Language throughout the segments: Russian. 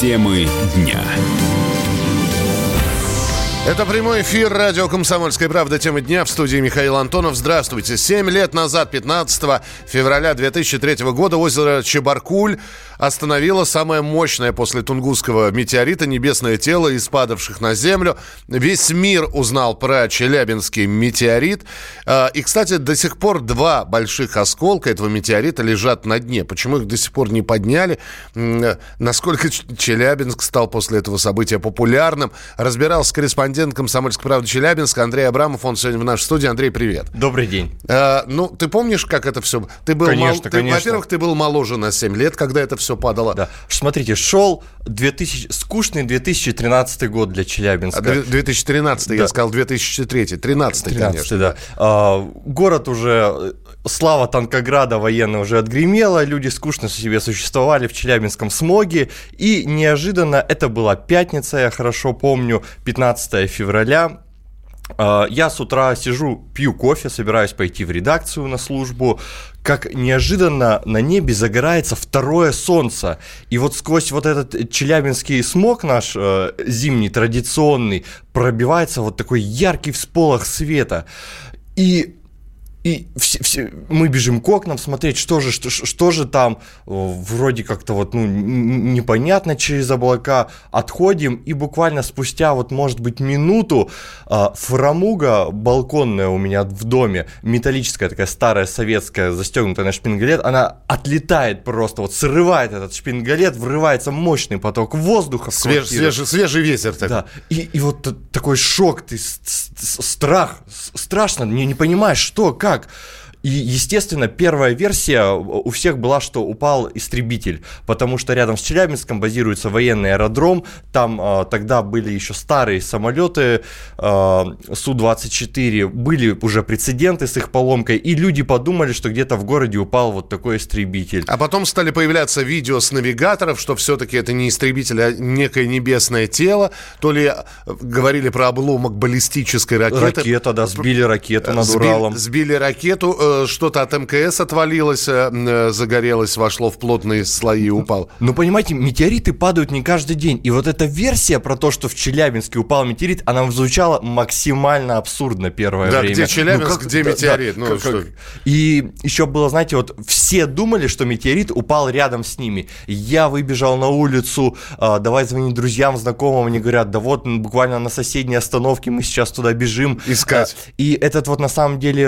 Темы дня. Это прямой эфир радио «Комсомольская правда». Тема дня в студии Михаил Антонов. Здравствуйте. Семь лет назад, 15 февраля 2003 года, озеро Чебаркуль остановило самое мощное после Тунгусского метеорита небесное тело из падавших на Землю. Весь мир узнал про Челябинский метеорит. А, и, кстати, до сих пор два больших осколка этого метеорита лежат на дне. Почему их до сих пор не подняли? Насколько Челябинск стал после этого события популярным? Разбирался корреспондент корреспондент «Комсомольской правды» Челябинска Андрей Абрамов. Он сегодня в нашей студии. Андрей, привет. Добрый день. А, ну, ты помнишь, как это все... Ты был конечно, мал... конечно. Во-первых, ты был моложе на 7 лет, когда это все падало. Да. Смотрите, шел 2000... скучный 2013 год для Челябинска. А, 2013, да. я сказал 2003. 13, 13 конечно. да. А, город уже слава Танкограда военная уже отгремела, люди скучно себе существовали в Челябинском смоге, и неожиданно, это была пятница, я хорошо помню, 15 февраля, а, я с утра сижу, пью кофе, собираюсь пойти в редакцию на службу, как неожиданно на небе загорается второе солнце. И вот сквозь вот этот челябинский смог наш э, зимний, традиционный, пробивается вот такой яркий всполох света. И и все, все, мы бежим к окнам смотреть, что же, что, что же там, вроде как-то вот, ну, непонятно через облака, отходим, и буквально спустя вот, может быть, минуту а, фрамуга балконная у меня в доме, металлическая такая старая советская, застегнутая на шпингалет, она отлетает просто, вот срывает этот шпингалет, врывается мощный поток воздуха Свеж, свежий, свежий ветер. Так. Да, и, и вот такой шок, ты, страх, страшно, не, не понимаешь, что, как, как? И, естественно, первая версия у всех была, что упал истребитель, потому что рядом с Челябинском базируется военный аэродром, там э, тогда были еще старые самолеты э, Су-24, были уже прецеденты с их поломкой, и люди подумали, что где-то в городе упал вот такой истребитель. А потом стали появляться видео с навигаторов, что все-таки это не истребитель, а некое небесное тело, то ли говорили про обломок баллистической ракеты. Ракета, да, сбили ракету над сбили, Уралом. Сбили ракету, э, что-то от МКС отвалилось, э, э, загорелось, вошло в плотные слои и упал. Ну, понимаете, метеориты падают не каждый день. И вот эта версия про то, что в Челябинске упал метеорит, она звучала максимально абсурдно первое да, время. где Челябинск, ну, как, где метеорит. Да, ну, как, что? И еще было, знаете, вот все думали, что метеорит упал рядом с ними. Я выбежал на улицу, э, давай звонить друзьям, знакомым, они говорят, да вот буквально на соседней остановке мы сейчас туда бежим. Искать. И этот вот на самом деле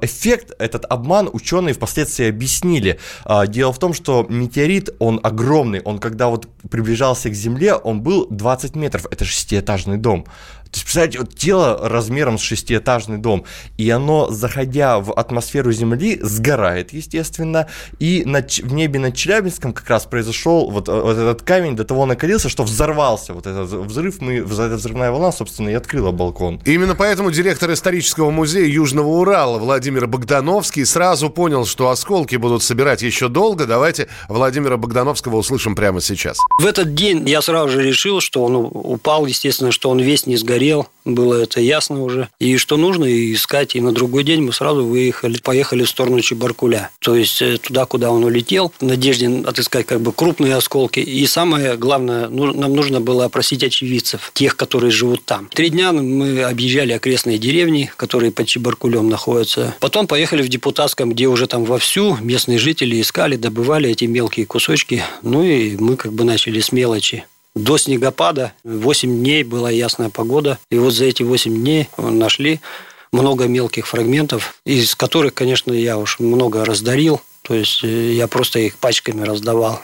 эффект, этот обман ученые впоследствии объяснили. А, дело в том, что метеорит, он огромный, он когда вот приближался к Земле, он был 20 метров, это шестиэтажный дом. То есть, представляете, вот тело размером с шестиэтажный дом, и оно, заходя в атмосферу Земли, сгорает, естественно, и над, в небе над Челябинском как раз произошел вот, вот этот камень, до того накалился, что взорвался вот этот взрыв, мы, эта взрывная волна, собственно, и открыла балкон. Именно поэтому директор исторического музея Южного Урала Владимир Богдановский сразу понял, что осколки будут собирать еще долго. Давайте Владимира Богдановского услышим прямо сейчас. В этот день я сразу же решил, что он упал, естественно, что он весь не сгорел горел, было это ясно уже. И что нужно искать. И на другой день мы сразу выехали, поехали в сторону Чебаркуля. То есть э, туда, куда он улетел, в надежде отыскать как бы крупные осколки. И самое главное, ну, нам нужно было опросить очевидцев, тех, которые живут там. Три дня мы объезжали окрестные деревни, которые под Чебаркулем находятся. Потом поехали в Депутатском, где уже там вовсю местные жители искали, добывали эти мелкие кусочки. Ну и мы как бы начали с мелочи до снегопада. 8 дней была ясная погода. И вот за эти 8 дней нашли много мелких фрагментов, из которых, конечно, я уж много раздарил. То есть э, я просто их пачками раздавал.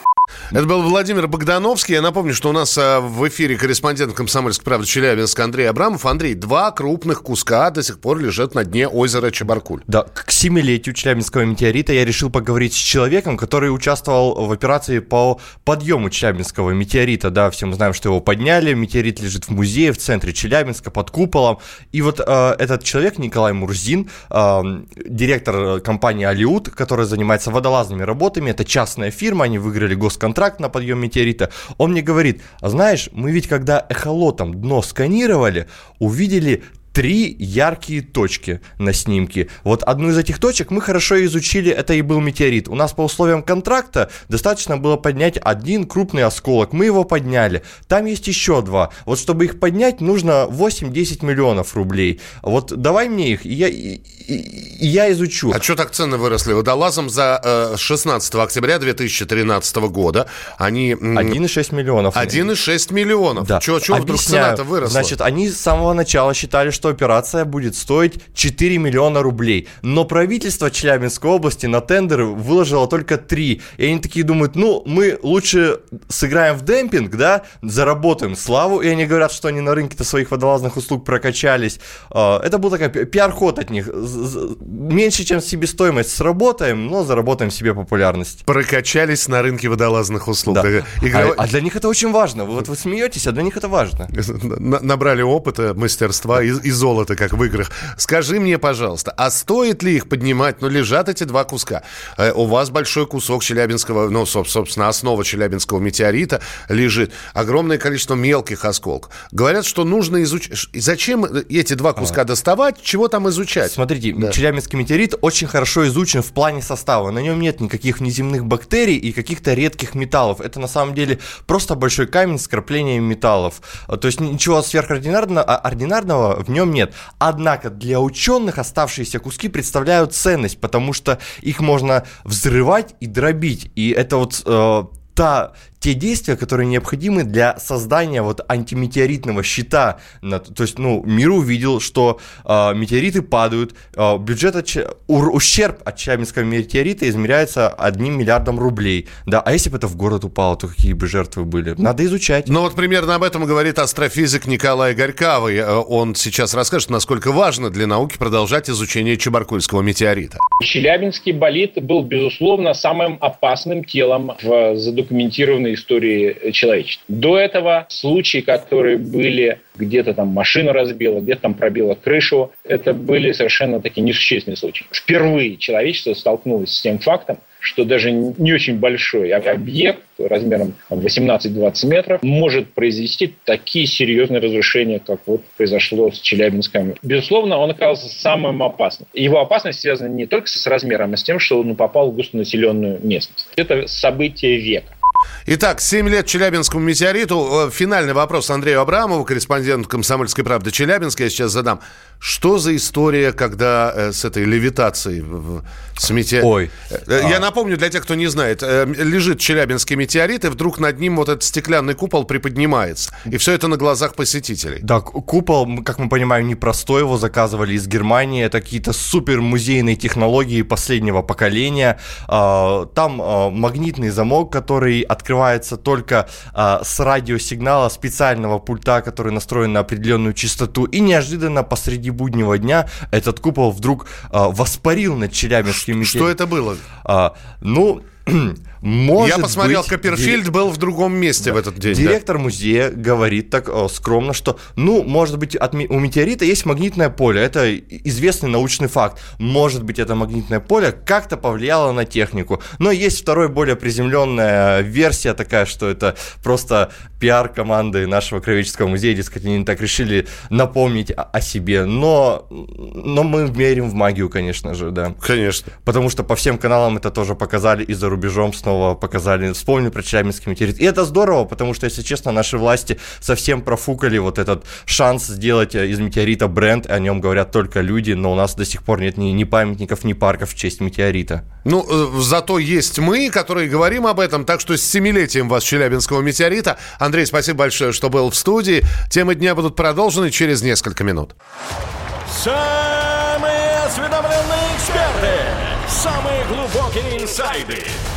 Это был Владимир Богдановский. Я напомню, что у нас а, в эфире корреспондент «Комсомольской правды» Челябинск Андрей Абрамов. Андрей, два крупных куска до сих пор лежат на дне озера Чебаркуль. Да, к семилетию Челябинского метеорита я решил поговорить с человеком, который участвовал в операции по подъему Челябинского метеорита. Да, все мы знаем, что его подняли. Метеорит лежит в музее в центре Челябинска под куполом. И вот э, этот человек, Николай Мурзин, э, директор компании «Алиут», которая занимается водолазными работами. Это частная фирма, они выиграли гос контракт на подъем метеорита, он мне говорит, а знаешь, мы ведь когда эхолотом дно сканировали, увидели три яркие точки на снимке. Вот одну из этих точек мы хорошо изучили, это и был метеорит. У нас по условиям контракта достаточно было поднять один крупный осколок. Мы его подняли. Там есть еще два. Вот чтобы их поднять, нужно 8-10 миллионов рублей. Вот давай мне их, и я, и, и я изучу. А что так цены выросли? Водолазом за э, 16 октября 2013 года они... 1,6 миллионов. 1,6 миллионов. Да. Чего вдруг цена-то выросла? Значит, они с самого начала считали, что операция будет стоить 4 миллиона рублей. Но правительство Челябинской области на тендер выложило только 3. И они такие думают, ну, мы лучше сыграем в демпинг, да, заработаем славу. И они говорят, что они на рынке-то своих водолазных услуг прокачались. А, это был такой пиар-ход от них. Меньше, чем себестоимость сработаем, но заработаем себе популярность. Прокачались на рынке водолазных услуг. Да. Игра... А, а для них это очень важно. Вот вы смеетесь, а для них это важно. Набрали опыта, мастерства и, и золота, как в играх. Скажи мне, пожалуйста, а стоит ли их поднимать? Ну, лежат эти два куска. Э, у вас большой кусок челябинского, ну, собственно, основа челябинского метеорита лежит. Огромное количество мелких осколков. Говорят, что нужно изучить. Зачем эти два куска а. доставать? Чего там изучать? Смотрите, да. челябинский метеорит очень хорошо изучен в плане состава. На нем нет никаких внеземных бактерий и каких-то редких металлов. Это на самом деле просто большой камень с краплением металлов. А, то есть ничего сверхординарного ординарного в нем нет. Однако для ученых оставшиеся куски представляют ценность, потому что их можно взрывать и дробить. И это вот э, та те действия, которые необходимы для создания вот антиметеоритного щита. То есть, ну, мир увидел, что э, метеориты падают, э, бюджет от, ущерб от Челябинского метеорита измеряется одним миллиардом рублей. Да, а если бы это в город упало, то какие бы жертвы были? Надо изучать. Ну вот примерно об этом говорит астрофизик Николай Горькавый. Э, он сейчас расскажет, насколько важно для науки продолжать изучение Чебаркульского метеорита. Челябинский болид был, безусловно, самым опасным телом в задокументированной современной истории человечества. До этого случаи, которые были где-то там машину разбила, где-то там пробила крышу, это были совершенно такие несущественные случаи. Впервые человечество столкнулось с тем фактом, что даже не очень большой объект размером 18-20 метров может произвести такие серьезные разрушения, как вот произошло с Челябинском. Безусловно, он оказался самым опасным. Его опасность связана не только с размером, а с тем, что он попал в густонаселенную местность. Это событие века. Итак, 7 лет Челябинскому метеориту. Э, финальный вопрос Андрею Абрамову, корреспонденту «Комсомольской правды» Челябинска. Я сейчас задам. Что за история, когда э, с этой левитацией с метеор... Ой. Э, я а. напомню, для тех, кто не знает, э, лежит Челябинский метеорит, и вдруг над ним вот этот стеклянный купол приподнимается. И все это на глазах посетителей. Да, купол, как мы понимаем, непростой, его заказывали из Германии. Это какие-то супер музейные технологии последнего поколения. А, там а, магнитный замок, который открывается только а, с радиосигнала специального пульта, который настроен на определенную частоту. И неожиданно посреди буднего дня этот купол вдруг воспарил над Челябинским Что, что это было? Ну, Может Я посмотрел, быть, Копперфильд дирек... был в другом месте да. в этот день. Директор да. музея говорит так о, скромно, что, ну, может быть, от, у метеорита есть магнитное поле. Это известный научный факт. Может быть, это магнитное поле как-то повлияло на технику. Но есть второй, более приземленная версия такая, что это просто пиар команды нашего Кровеческого музея. Дескать, они так решили напомнить о, о себе. Но, но мы верим в магию, конечно же, да. Конечно. Потому что по всем каналам это тоже показали и за рубежом снова показали, вспомнили про Челябинский метеорит. И это здорово, потому что, если честно, наши власти совсем профукали вот этот шанс сделать э, из метеорита бренд, о нем говорят только люди, но у нас до сих пор нет ни, ни памятников, ни парков в честь метеорита. Ну, э, зато есть мы, которые говорим об этом, так что с семилетием вас Челябинского метеорита. Андрей, спасибо большое, что был в студии. Темы дня будут продолжены через несколько минут. Самые осведомленные эксперты, самые глубокие инсайды –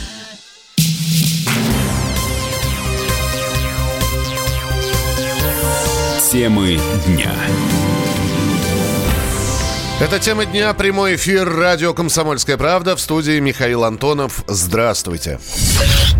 Темы дня. Это тема дня, прямой эфир, радио «Комсомольская правда» в студии Михаил Антонов. Здравствуйте.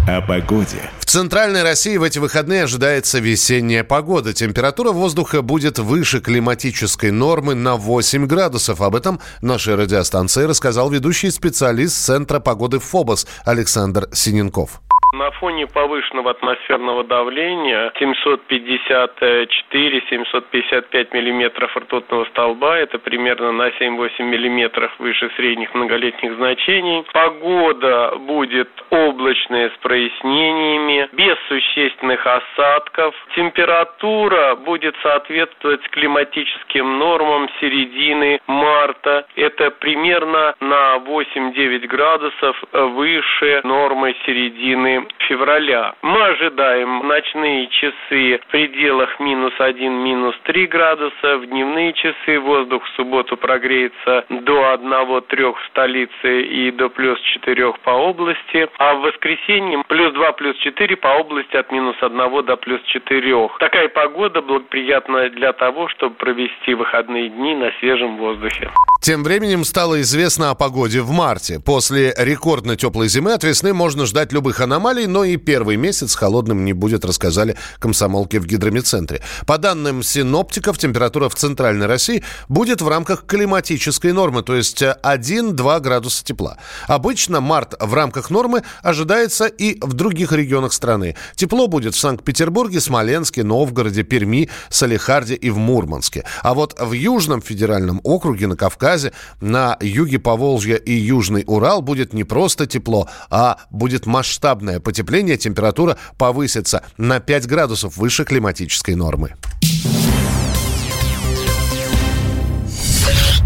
О погоде. В центральной России в эти выходные ожидается весенняя погода. Температура воздуха будет выше климатической нормы на 8 градусов. Об этом нашей радиостанции рассказал ведущий специалист Центра погоды ФОБОС Александр Синенков. На фоне повышенного атмосферного давления 754-755 миллиметров ртутного столба, это примерно на 7-8 миллиметров выше средних многолетних значений. Погода будет облачная с прояснениями, без существенных осадков. Температура будет соответствовать климатическим нормам середины марта. Это примерно на 8-9 градусов выше нормы середины февраля. Мы ожидаем ночные часы в пределах минус 1, минус 3 градуса. В дневные часы воздух в субботу прогреется до 1-3 в столице и до плюс 4 по области. А в воскресенье плюс 2, плюс 4 по области от минус 1 до плюс 4. Такая погода благоприятна для того, чтобы провести выходные дни на свежем воздухе. Тем временем стало известно о погоде в марте. После рекордно теплой зимы от весны можно ждать любых аномалий, но и первый месяц холодным не будет, рассказали комсомолки в гидромедцентре. По данным синоптиков, температура в центральной России будет в рамках климатической нормы, то есть 1-2 градуса тепла. Обычно март в рамках нормы ожидается и в других регионах страны. Тепло будет в Санкт-Петербурге, Смоленске, Новгороде, Перми, Салихарде и в Мурманске. А вот в Южном федеральном округе на Кавказе, на юге Поволжья и Южный Урал будет не просто тепло, а будет масштабное потепление. Температура повысится на 5 градусов выше климатической нормы.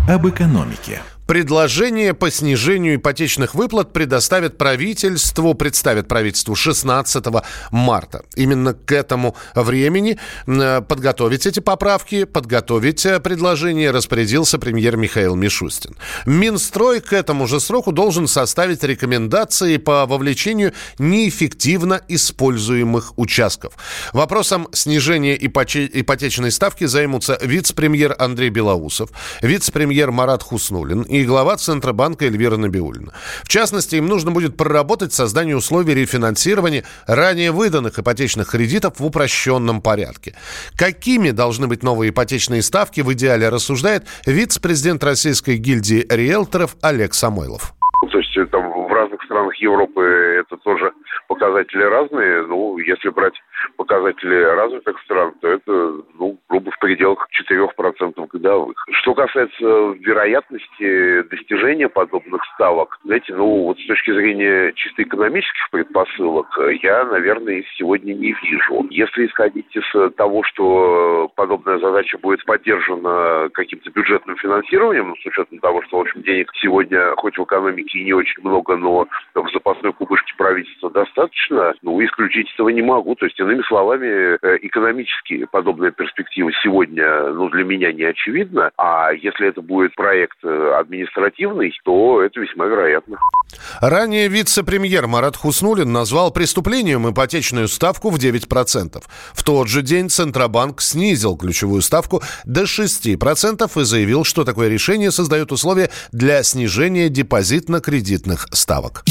Об экономике. Предложение по снижению ипотечных выплат предоставит правительству, представит правительству 16 марта. Именно к этому времени подготовить эти поправки, подготовить э, предложение распорядился премьер Михаил Мишустин. Минстрой к этому же сроку должен составить рекомендации по вовлечению неэффективно используемых участков. Вопросом снижения ипотечной ставки займутся вице-премьер Андрей Белоусов, вице-премьер Марат Хуснулин и глава Центробанка Эльвира Набиулина. В частности, им нужно будет проработать создание условий рефинансирования ранее выданных ипотечных кредитов в упрощенном порядке. Какими должны быть новые ипотечные ставки, в идеале рассуждает вице-президент Российской гильдии риэлторов Олег Самойлов. То есть там в разных странах Европы это тоже показатели разные. Ну, если брать показатели развитых стран, то это, ну, грубо в пределах 4% годовых. Что касается вероятности достижения подобных ставок, знаете, ну, вот с точки зрения чисто экономических предпосылок, я, наверное, сегодня не вижу. Если исходить из того, что подобная задача будет поддержана каким-то бюджетным финансированием, с учетом того, что, в общем, денег сегодня хоть в экономике и не очень много, но в запасной кубышке правительства достаточно, ну, исключить этого не могу. То есть, иными словами, э, экономически подобная перспектива сегодня, ну, для меня не очевидна. А если это будет проект э, административный, то это весьма вероятно. Ранее вице-премьер Марат Хуснулин назвал преступлением ипотечную ставку в 9%. В тот же день Центробанк снизил ключевую ставку до 6% и заявил, что такое решение создает условия для снижения депозитно-кредитных ставок.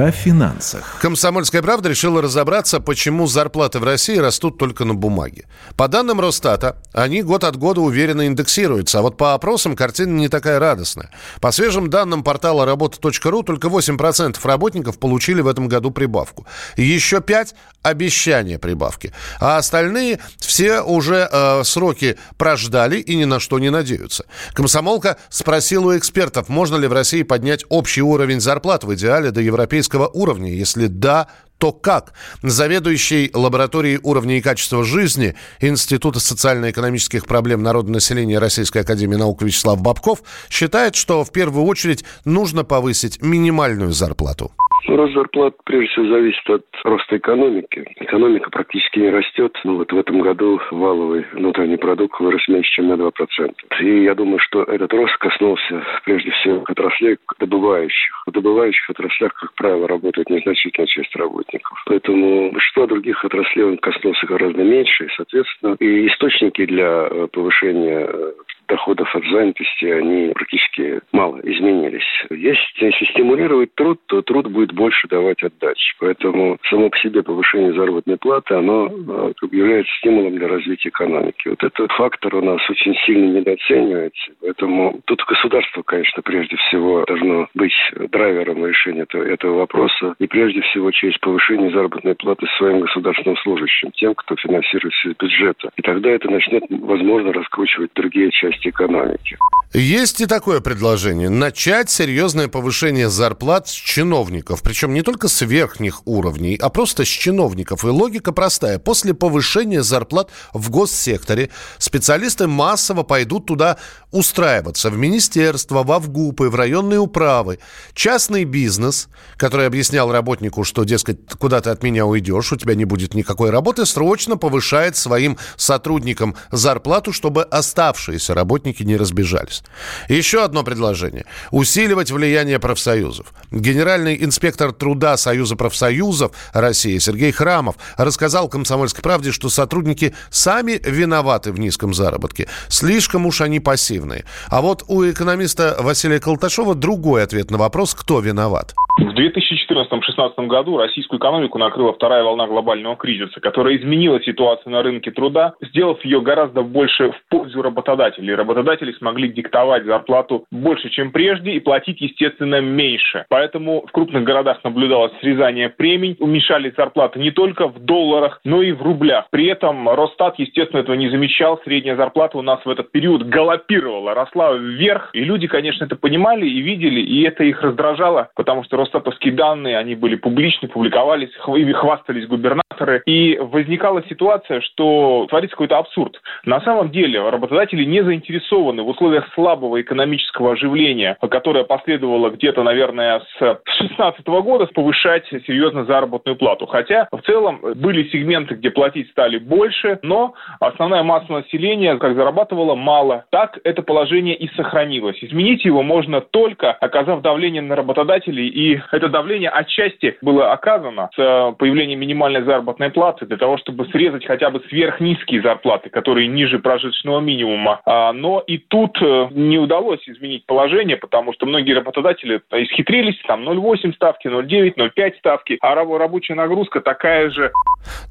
О финансах. Комсомольская правда решила разобраться, почему зарплаты в России растут только на бумаге. По данным Росстата, они год от года уверенно индексируются, а вот по опросам картина не такая радостная. По свежим данным портала работа.ру только 8% работников получили в этом году прибавку. Еще 5 – обещания прибавки. А остальные все уже э, сроки прождали и ни на что не надеются. Комсомолка спросила у экспертов, можно ли в России поднять общий уровень зарплат в идеале до европейского европейского уровня? Если да, то как? Заведующий лабораторией уровня и качества жизни Института социально-экономических проблем народного населения Российской Академии Наук Вячеслав Бабков считает, что в первую очередь нужно повысить минимальную зарплату. Ну, рост зарплат, прежде всего, зависит от роста экономики. Экономика практически не растет. Ну, вот в этом году валовый внутренний продукт вырос меньше, чем на 2%. И я думаю, что этот рост коснулся, прежде всего, отраслей добывающих. В добывающих отраслях, как правило, работает незначительная часть работников. Поэтому большинство других отраслей он коснулся гораздо меньше. И, соответственно, и источники для э, повышения э, доходов от занятости, они практически мало изменились. Если стимулировать труд, то труд будет больше давать отдачи. Поэтому само по себе повышение заработной платы, оно э, является стимулом для развития экономики. Вот этот фактор у нас очень сильно недооценивается. Поэтому тут государство, конечно, прежде всего должно быть драйвером решения этого, этого вопроса. И прежде всего через повышение заработной платы своим государственным служащим, тем, кто финансируется из бюджета. И тогда это начнет, возможно, раскручивать другие части части экономики. Есть и такое предложение. Начать серьезное повышение зарплат с чиновников. Причем не только с верхних уровней, а просто с чиновников. И логика простая. После повышения зарплат в госсекторе специалисты массово пойдут туда устраиваться. В министерство, в Авгупы, в районные управы. Частный бизнес, который объяснял работнику, что, дескать, куда ты от меня уйдешь, у тебя не будет никакой работы, срочно повышает своим сотрудникам зарплату, чтобы оставшиеся работники работники не разбежались. Еще одно предложение. Усиливать влияние профсоюзов. Генеральный инспектор труда Союза профсоюзов России Сергей Храмов рассказал «Комсомольской правде», что сотрудники сами виноваты в низком заработке. Слишком уж они пассивные. А вот у экономиста Василия Колташова другой ответ на вопрос, кто виноват. В 2014-2016 году российскую экономику накрыла вторая волна глобального кризиса, которая изменила ситуацию на рынке труда, сделав ее гораздо больше в пользу работодателей. Работодатели смогли диктовать зарплату больше, чем прежде, и платить, естественно, меньше. Поэтому в крупных городах наблюдалось срезание премий, уменьшались зарплаты не только в долларах, но и в рублях. При этом Росстат, естественно, этого не замечал. Средняя зарплата у нас в этот период галопировала, росла вверх. И люди, конечно, это понимали и видели, и это их раздражало, потому что Росстат Росстатовские данные, они были публичны, публиковались, ими хвастались губернаторы. И возникала ситуация, что творится какой-то абсурд. На самом деле работодатели не заинтересованы в условиях слабого экономического оживления, которое последовало где-то, наверное, с 2016 года, повышать серьезно заработную плату. Хотя в целом были сегменты, где платить стали больше, но основная масса населения как зарабатывала мало. Так это положение и сохранилось. Изменить его можно только оказав давление на работодателей и это давление отчасти было оказано с э, появлением минимальной заработной платы для того, чтобы срезать хотя бы сверхнизкие зарплаты, которые ниже прожиточного минимума. А, но и тут э, не удалось изменить положение, потому что многие работодатели исхитрились, там 0,8 ставки, 0,9, 0,5 ставки, а рабочая нагрузка такая же.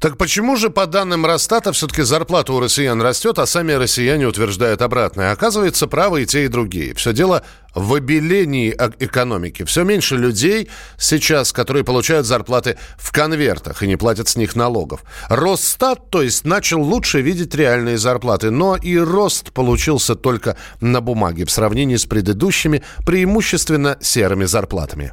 Так почему же, по данным Росстата, все-таки зарплата у россиян растет, а сами россияне утверждают обратное? Оказывается, правы и те, и другие. Все дело в обелении экономики. Все меньше людей сейчас, которые получают зарплаты в конвертах и не платят с них налогов. Росстат, то есть, начал лучше видеть реальные зарплаты, но и рост получился только на бумаге в сравнении с предыдущими, преимущественно серыми зарплатами.